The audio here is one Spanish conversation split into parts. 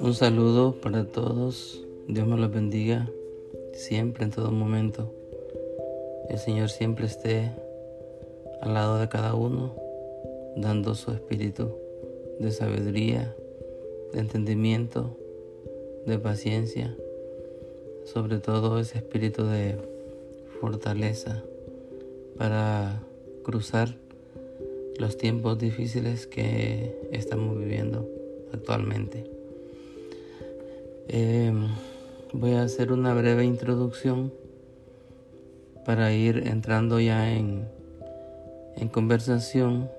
Un saludo para todos. Dios me los bendiga siempre, en todo momento. El Señor siempre esté al lado de cada uno, dando su espíritu de sabiduría, de entendimiento, de paciencia, sobre todo ese espíritu de fortaleza para cruzar los tiempos difíciles que estamos viviendo actualmente. Em, voy a hacer una breve introducción para ir entrando ya en, en conversación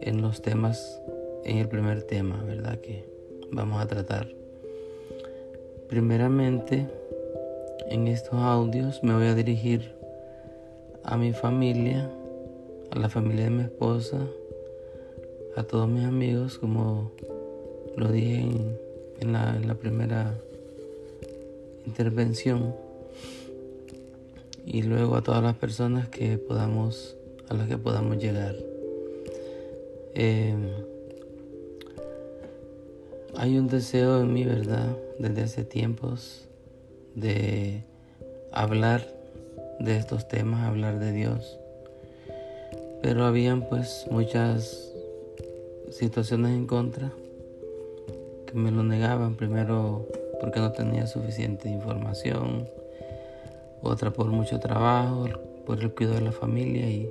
en los temas, en el primer tema, ¿verdad? Que vamos a tratar. Primeramente, en estos audios me voy a dirigir a mi familia, a la familia de mi esposa, a todos mis amigos, como lo dije en la, primera intervención. Y luego a todas las personas que podamos a las que podamos llegar. Em, hay un deseo en mi verdad desde hace tiempos de hablar de estos temas hablar de Dios pero habían pues muchas situaciones en contra me lo negaban, primero porque no tenía suficiente información, otra por mucho trabajo, por el cuidado de la familia y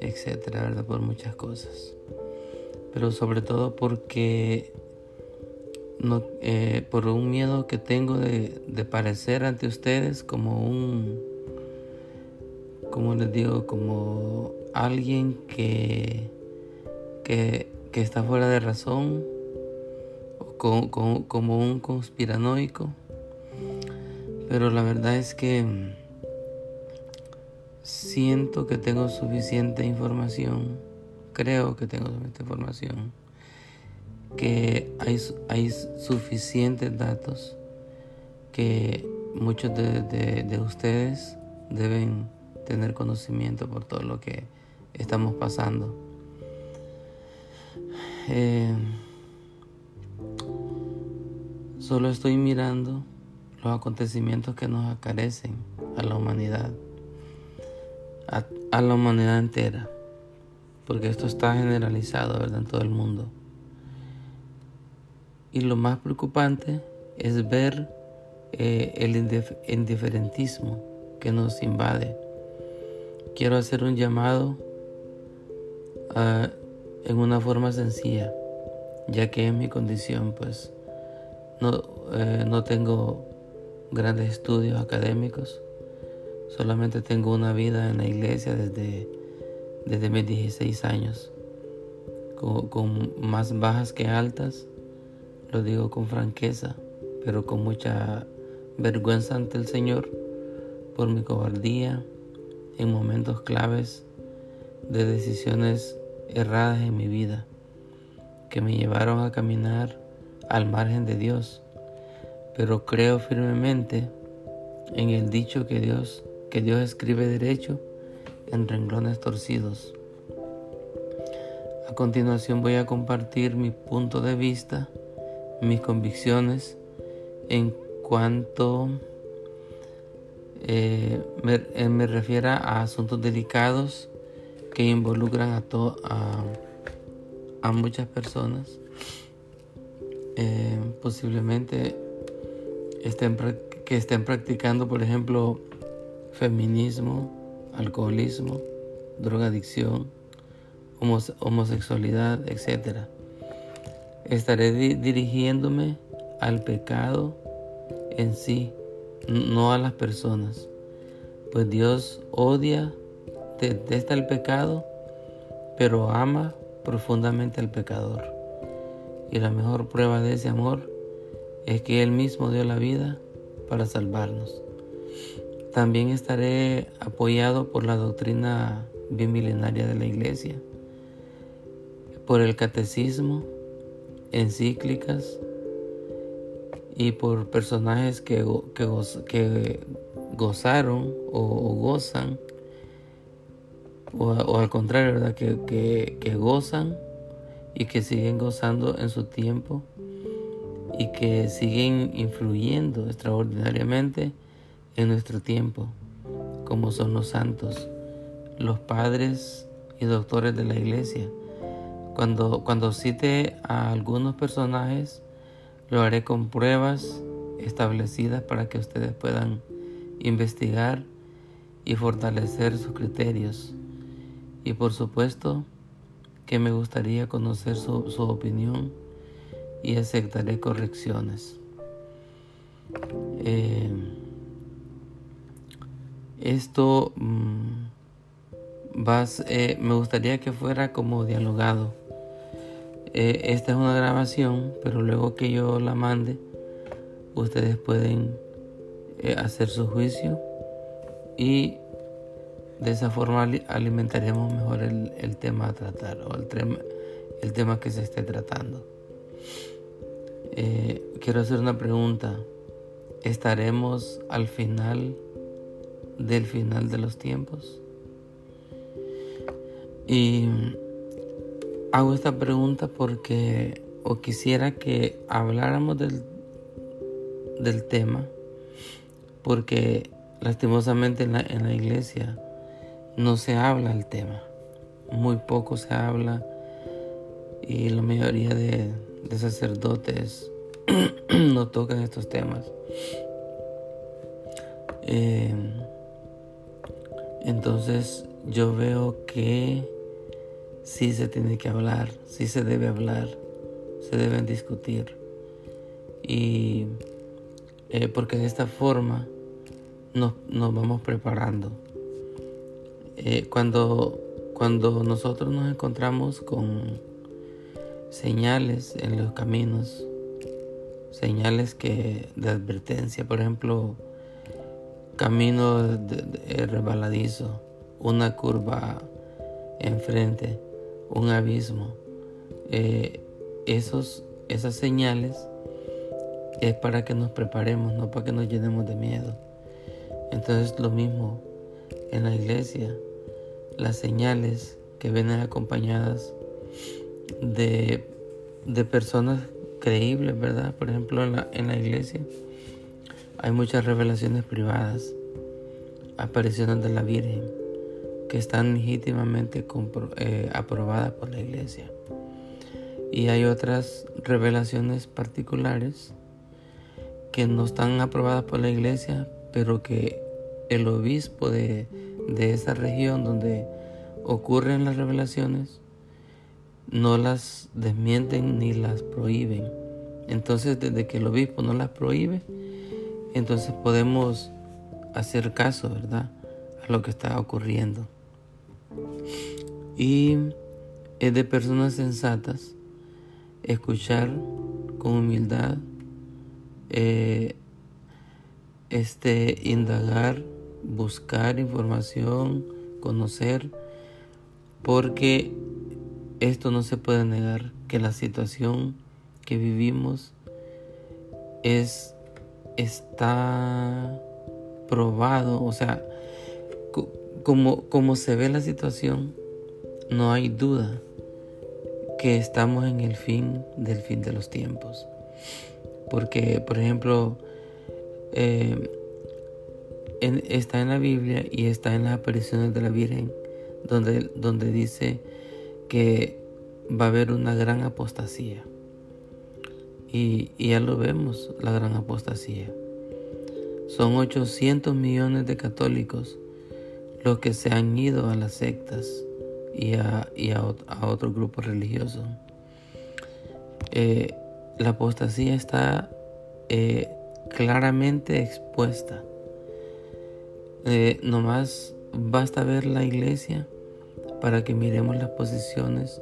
etcétera, ¿verdad? Por muchas cosas. Pero sobre todo porque no, eh, por un miedo que tengo de, de, parecer ante ustedes como un, como les digo, como alguien que, que, que está fuera de razón como, un conspiranoico, pero la verdad es que siento que tengo suficiente información, creo que tengo suficiente información, que hay, hay suficientes datos que muchos de, ustedes deben tener conocimiento por todo lo que estamos pasando. Eh, Solo estoy mirando los acontecimientos que nos acarecen a la humanidad, a, la humanidad entera, porque esto está generalizado ¿verdad? en todo el mundo. Y lo más preocupante es ver eh, el indiferentismo que nos invade. Quiero hacer un llamado ah, en una forma sencilla, ya que es mi condición, pues no, eh, no tengo grandes estudios académicos, solamente tengo una vida en la iglesia desde, desde mis 16 años, con, más bajas que altas, lo digo con franqueza, pero con mucha vergüenza ante el Señor por mi cobardía en momentos claves de decisiones erradas en mi vida que me llevaron a caminar al margen de Dios, pero creo firmemente en el dicho que Dios, que Dios escribe derecho en renglones torcidos. A continuación voy a compartir mi punto de vista, mis convicciones en cuanto eh, me, me, refiera a asuntos delicados que involucran a, a, a muchas personas eh, posiblemente estén, que estén practicando, por ejemplo, feminismo, alcoholismo, drogadicción, homosexualidad, etc. Estaré dirigiéndome al pecado en sí, no a las personas, pues Dios odia, detesta el pecado, pero ama profundamente al pecador. Y la mejor prueba de ese amor es que Él mismo dio la vida para salvarnos. También estaré apoyado por la doctrina bimilenaria de la Iglesia, por el catecismo, encíclicas y por personajes que, que, gozaron o, gozan o, al contrario, ¿verdad? Que, que, gozan y que siguen gozando en su tiempo y que siguen influyendo extraordinariamente en nuestro tiempo, como son los santos, los padres y doctores de la iglesia. Cuando, cuando cite a algunos personajes, lo haré con pruebas establecidas para que ustedes puedan investigar y fortalecer sus criterios. Y por supuesto que me gustaría conocer su, opinión y aceptaré correcciones. Eh, esto mm, eh, me gustaría que fuera como dialogado. Eh, esta es una grabación, pero luego que yo la mande, ustedes pueden hacer su juicio y de esa forma alimentaremos mejor el, tema a tratar o el, tema, el tema que se esté tratando. Eh, quiero hacer una pregunta. ¿Estaremos al final del final de los tiempos? Y hago esta pregunta porque o quisiera que habláramos del, del tema porque lastimosamente en la, en la iglesia no se habla el tema, muy poco se habla y la mayoría de, sacerdotes no tocan estos temas. Eh, entonces yo veo que sí se tiene que hablar, sí se debe hablar, se deben discutir. Y eh, porque de esta forma nos, nos vamos preparando. Eh, cuando, cuando nosotros nos encontramos con señales en los caminos, señales que de advertencia, por ejemplo, camino de, rebaladizo, una curva enfrente, un abismo, eh, esos, esas señales es para que nos preparemos, no para que nos llenemos de miedo. Entonces lo mismo en la iglesia, las señales que vienen acompañadas de, personas creíbles, ¿verdad? Por ejemplo, en la, en la iglesia hay muchas revelaciones privadas, apariciones de la Virgen, que están legítimamente eh, aprobadas por la iglesia. Y hay otras revelaciones particulares que no están aprobadas por la iglesia, pero que el obispo de, esa región donde ocurren las revelaciones no las desmienten ni las prohíben. Entonces, desde que el obispo no las prohíbe, entonces podemos hacer caso, ¿verdad? A lo que está ocurriendo. Y es de personas sensatas escuchar con humildad, eh, este, indagar buscar información, conocer, porque esto no se puede negar, que la situación que vivimos es, está probado, o sea, como, como se ve la situación, no hay duda que estamos en el fin del fin de los tiempos. Porque, por ejemplo, eh, está en la Biblia y está en las apariciones de la Virgen, donde, donde dice que va a haber una gran apostasía. Y, ya lo vemos, la gran apostasía. Son 800 millones de católicos los que se han ido a las sectas y a, y a, otros grupos religiosos. Eh, la apostasía está eh, claramente expuesta eh, nomás basta ver la iglesia para que miremos las posiciones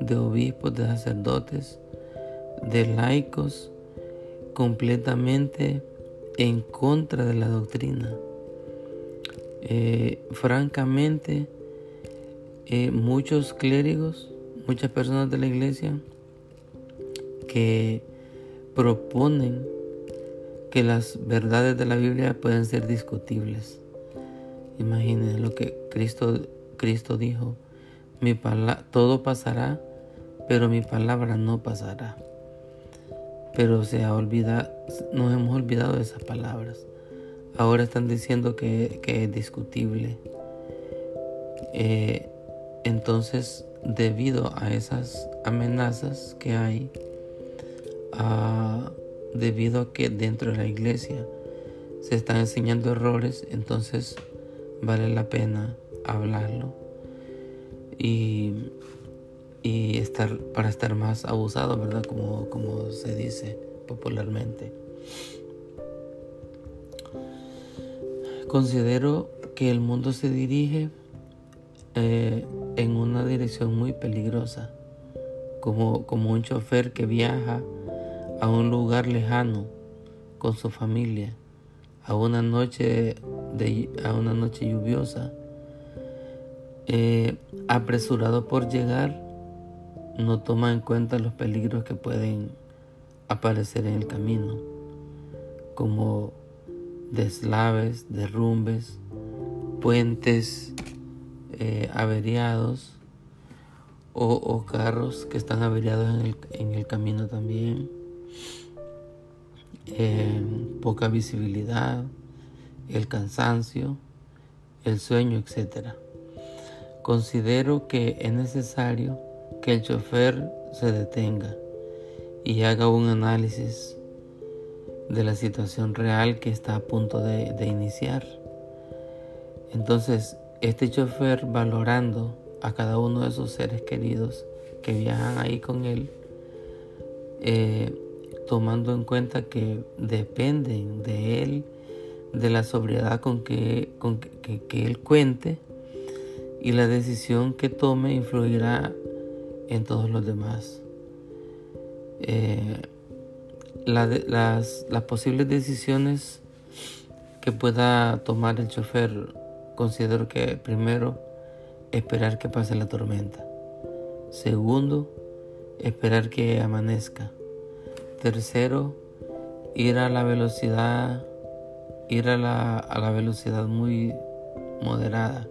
de obispos, de sacerdotes, de laicos, completamente en contra de la doctrina. Eh, francamente, eh, muchos clérigos, muchas personas de la iglesia que proponen que las verdades de la Biblia pueden ser discutibles. Imaginen lo que Cristo, Cristo dijo, mi todo pasará, pero mi palabra no pasará. Pero se ha olvidado, nos hemos olvidado de esas palabras. Ahora están diciendo que, es discutible. Eh, entonces, debido a esas amenazas que hay, debido a que dentro de la iglesia se están enseñando errores, entonces vale la pena hablarlo y, estar para estar más abusado, ¿verdad? Como, como se dice popularmente. Considero que el mundo se dirige eh, en una dirección muy peligrosa, como, como un chofer que viaja a un lugar lejano con su familia, a una noche, de, a una noche lluviosa, eh, apresurado por llegar, no toma en cuenta los peligros que pueden aparecer en el camino, como deslaves, derrumbes, puentes eh, averiados o, carros que están averiados en el, camino también, eh, poca visibilidad, el cansancio, el sueño, etc. Considero que es necesario que el chofer se detenga y haga un análisis de la situación real que está a punto de, de iniciar. Entonces, este chofer valorando a cada uno de sus seres queridos que viajan ahí con él, eh, tomando en cuenta que dependen de él, de la sobriedad con que, con que, él cuente y la decisión que tome influirá en todos los demás. Eh, las, las posibles decisiones que pueda tomar el chofer considero que primero, esperar que pase la tormenta. Segundo, esperar que amanezca. Tercero, ir a la velocidad, ir a la, a la velocidad muy moderada.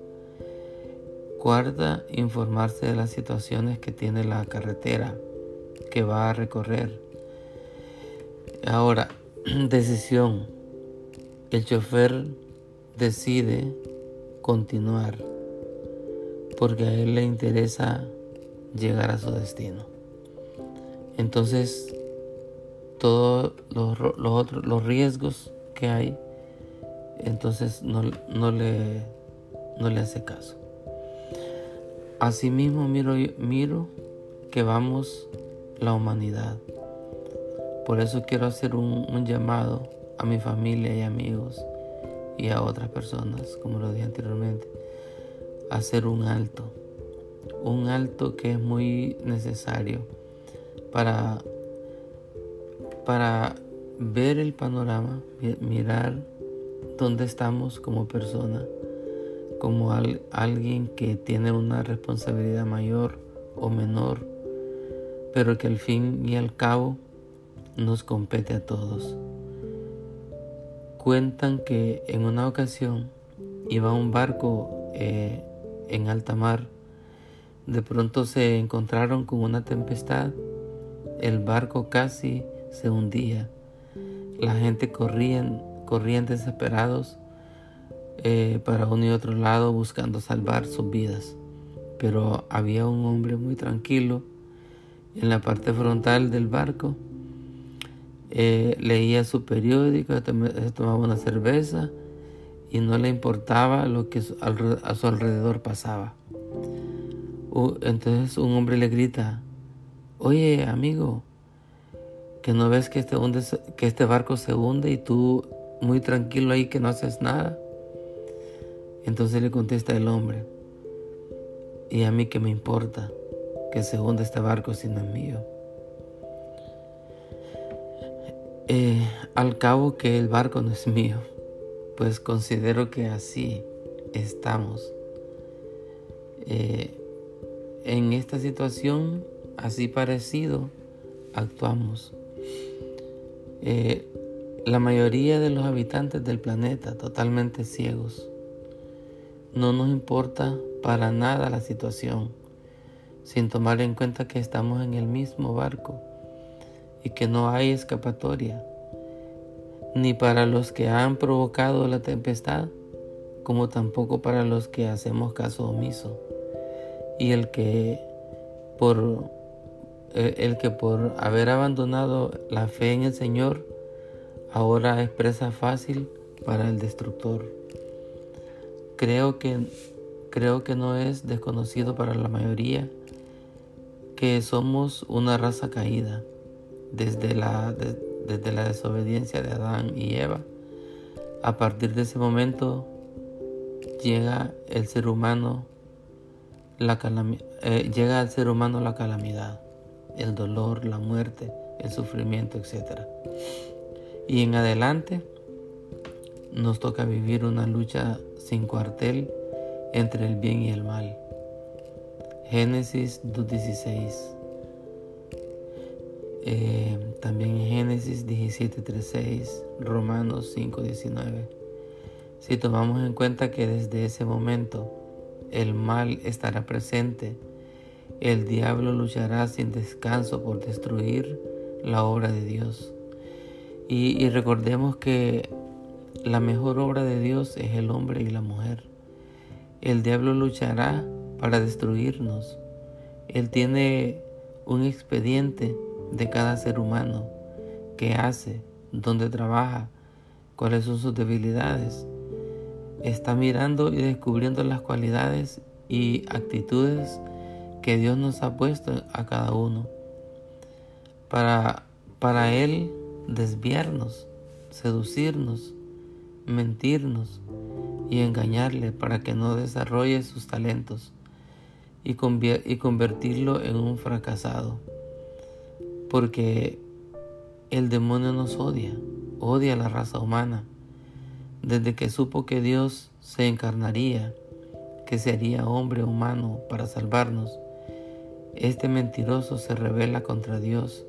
Cuarta, informarse de las situaciones que tiene la carretera que va a recorrer. Ahora, decisión. El chofer decide continuar, porque a él le interesa llegar a su destino. Entonces, todos los, otros, los riesgos que hay, entonces no, no, le, no le hace caso. Asimismo miro, miro que vamos la humanidad. Por eso quiero hacer un, un llamado a mi familia y amigos y a otras personas, como lo dije anteriormente, hacer un alto, un alto que es muy necesario para, para ver el panorama, mirar dónde estamos como persona, como alguien que tiene una responsabilidad mayor o menor, pero que al fin y al cabo nos compete a todos. Cuentan que en una ocasión iba un barco eh, en alta mar. De pronto se encontraron con una tempestad. El barco casi se hundía. La gente corrían, corrían desesperados eh, para uno y otro lado buscando salvar sus vidas. Pero había un hombre muy tranquilo en la parte frontal del barco eh, leía su periódico, tomaba una cerveza y no le importaba lo que a su alrededor pasaba. Entonces un hombre le grita, oye amigo, que no ves que este, que este barco se hunde y tú muy tranquilo ahí que no haces nada. Entonces le contesta el hombre, y a mí que me importa que se hunde este barco si no es mío. Eh, al cabo que el barco no es mío, pues considero que así estamos. Eh, en esta situación, así parecido, actuamos. Eh, la mayoría de los habitantes del planeta totalmente ciegos. no nos importa para nada la situación, sin tomar en cuenta que estamos en el mismo barco y que no hay escapatoria, ni para los que han provocado la tempestad, como tampoco para los que hacemos caso omiso, y el que por el que por haber abandonado la fe en el Señor ahora es presa fácil para el destructor. Creo que, creo que no es desconocido para la mayoría que somos una raza caída desde la, desde la desobediencia de Adán y Eva. A partir de ese momento llega el ser humano la eh, llega al ser humano la calamidad, el dolor, la muerte, el sufrimiento, etc. Y en adelante nos toca vivir una lucha sin cuartel entre el bien y el mal. Génesis 2.16. Eh, también en Génesis 17.36, Romanos 5.19. Si tomamos en cuenta que desde ese momento el mal estará presente, el diablo luchará sin descanso por destruir la obra de Dios. Y, recordemos que la mejor obra de Dios es el hombre y la mujer. El diablo luchará para destruirnos. Él tiene un expediente de cada ser humano, qué hace, dónde trabaja, cuáles son sus debilidades. Está mirando y descubriendo las cualidades y actitudes que Dios nos ha puesto a cada uno para, para Él desviarnos, seducirnos mentirnos y engañarle para que no desarrolle sus talentos y, y convertirlo en un fracasado. Porque el demonio nos odia, odia a la raza humana. Desde que supo que Dios se encarnaría, que sería hombre humano para salvarnos, este mentiroso se revela contra Dios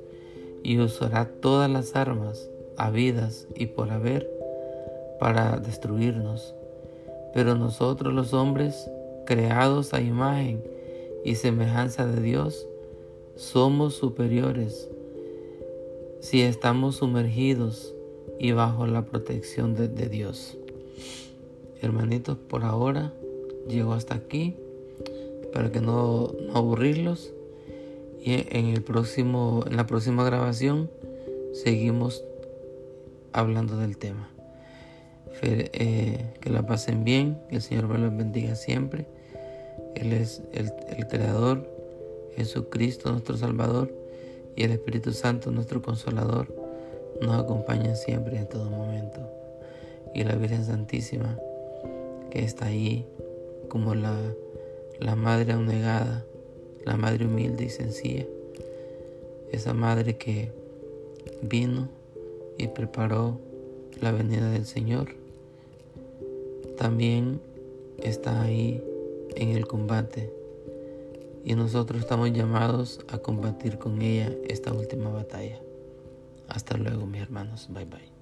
y usará todas las armas habidas y por haber para destruirnos. Pero nosotros los hombres, creados a imagen y semejanza de Dios, somos superiores si estamos sumergidos y bajo la protección de, Dios. Hermanitos, por ahora llego hasta aquí para que no, no aburrirlos y en el próximo en la próxima grabación seguimos hablando del tema. Eh, que la pasen bien, que el Señor los bendiga siempre. Él es el, el Creador, Jesucristo nuestro Salvador y el Espíritu Santo nuestro Consolador nos acompaña siempre en todo momento. Y la Virgen Santísima que está ahí como la, la Madre abnegada, la Madre humilde y sencilla, esa Madre que vino y preparó la venida del Señor también está ahí en el combate y nosotros estamos llamados a combatir con ella esta última batalla. Hasta luego mis hermanos, bye bye.